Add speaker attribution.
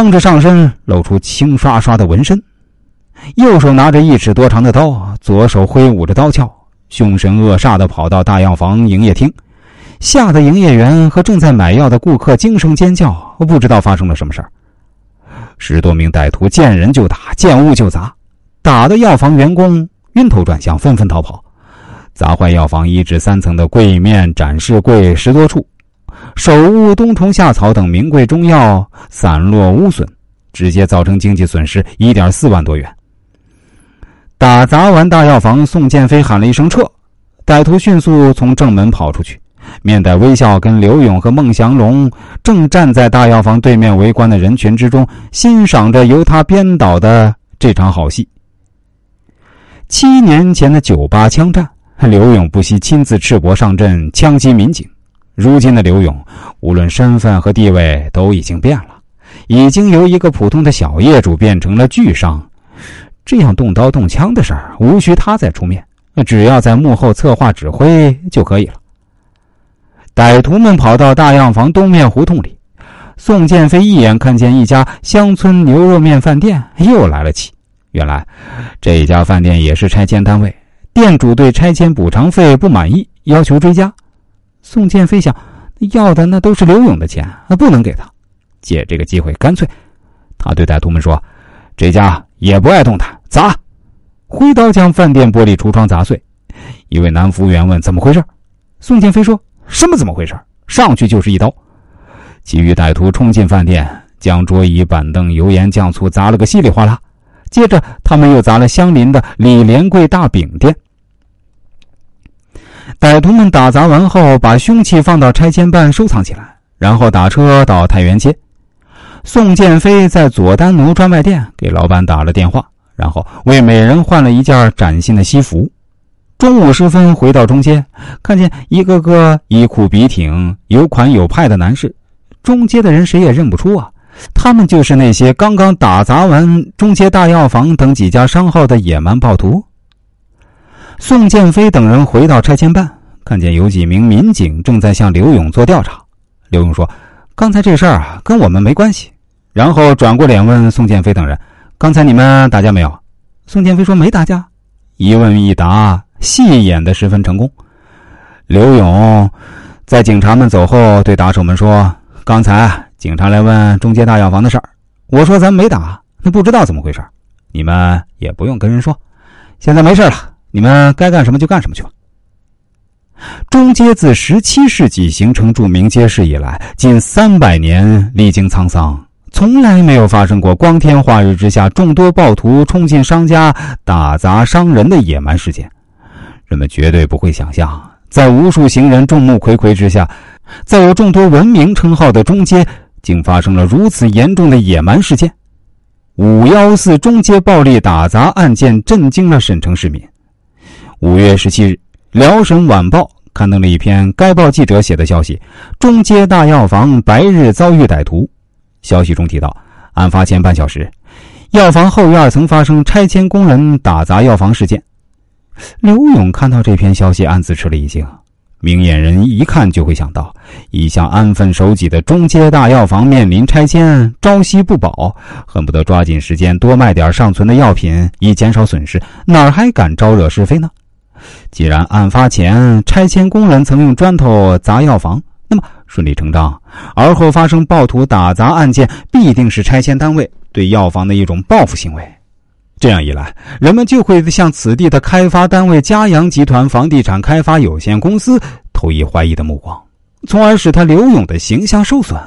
Speaker 1: 光着上身，露出青刷刷的纹身，右手拿着一尺多长的刀，左手挥舞着刀鞘，凶神恶煞的跑到大药房营业厅，吓得营业员和正在买药的顾客惊声尖叫，不知道发生了什么事儿。十多名歹徒见人就打，见物就砸，打的药房员工晕头转向，纷纷逃跑，砸坏药房一至三层的柜面、展示柜十多处。手误冬虫夏草等名贵中药散落污损，直接造成经济损失一点四万多元。打砸完大药房，宋建飞喊了一声“撤”，歹徒迅速从正门跑出去，面带微笑跟刘勇和孟祥龙正站在大药房对面围观的人群之中，欣赏着由他编导的这场好戏。七年前的酒吧枪战，刘勇不惜亲自赤膊上阵枪击民警。如今的刘勇，无论身份和地位都已经变了，已经由一个普通的小业主变成了巨商。这样动刀动枪的事儿，无需他再出面，只要在幕后策划指挥就可以了。歹徒们跑到大药房东面胡同里，宋建飞一眼看见一家乡村牛肉面饭店又来了气。原来，这家饭店也是拆迁单位，店主对拆迁补偿费不满意，要求追加。宋建飞想，要的那都是刘勇的钱，不能给他。借这个机会，干脆，他对歹徒们说：“这家也不爱动弹，砸！”挥刀将饭店玻璃橱窗砸碎。一位男服务员问：“怎么回事？”宋建飞说：“什么怎么回事？上去就是一刀。”其余歹徒冲进饭店，将桌椅板凳、油盐酱醋砸了个稀里哗啦。接着，他们又砸了相邻的李连贵大饼店。歹徒们打砸完后，把凶器放到拆迁办收藏起来，然后打车到太原街。宋建飞在左丹奴专卖店给老板打了电话，然后为每人换了一件崭新的西服。中午时分回到中街，看见一个个衣裤笔挺、有款有派的男士，中街的人谁也认不出啊，他们就是那些刚刚打砸完中街大药房等几家商号的野蛮暴徒。宋建飞等人回到拆迁办，看见有几名民警正在向刘勇做调查。刘勇说：“刚才这事儿啊，跟我们没关系。”然后转过脸问宋建飞等人：“刚才你们打架没有？”宋建飞说：“没打架。”一问一答，戏演得十分成功。刘勇在警察们走后对打手们说：“刚才警察来问中街大药房的事儿，我说咱没打，那不知道怎么回事，你们也不用跟人说。现在没事了。”你们该干什么就干什么去吧。中街自十七世纪形成著名街市以来，近三百年历经沧桑，从来没有发生过光天化日之下众多暴徒冲进商家打砸伤人的野蛮事件。人们绝对不会想象，在无数行人众目睽睽之下，在有众多文明称号的中街，竟发生了如此严重的野蛮事件。五幺四中街暴力打砸案件震惊了沈城市民。五月十七日，《辽沈晚报》刊登了一篇该报记者写的消息：中街大药房白日遭遇歹徒。消息中提到，案发前半小时，药房后院曾发生拆迁工人打砸药房事件。刘勇看到这篇消息，暗自吃了一惊。明眼人一看就会想到，一向安分守己的中街大药房面临拆迁，朝夕不保，恨不得抓紧时间多卖点尚存的药品，以减少损失，哪还敢招惹是非呢？既然案发前拆迁工人曾用砖头砸药房，那么顺理成章，而后发生暴徒打砸案件，必定是拆迁单位对药房的一种报复行为。这样一来，人们就会向此地的开发单位嘉阳集团房地产开发有限公司投以怀疑的目光，从而使他刘勇的形象受损。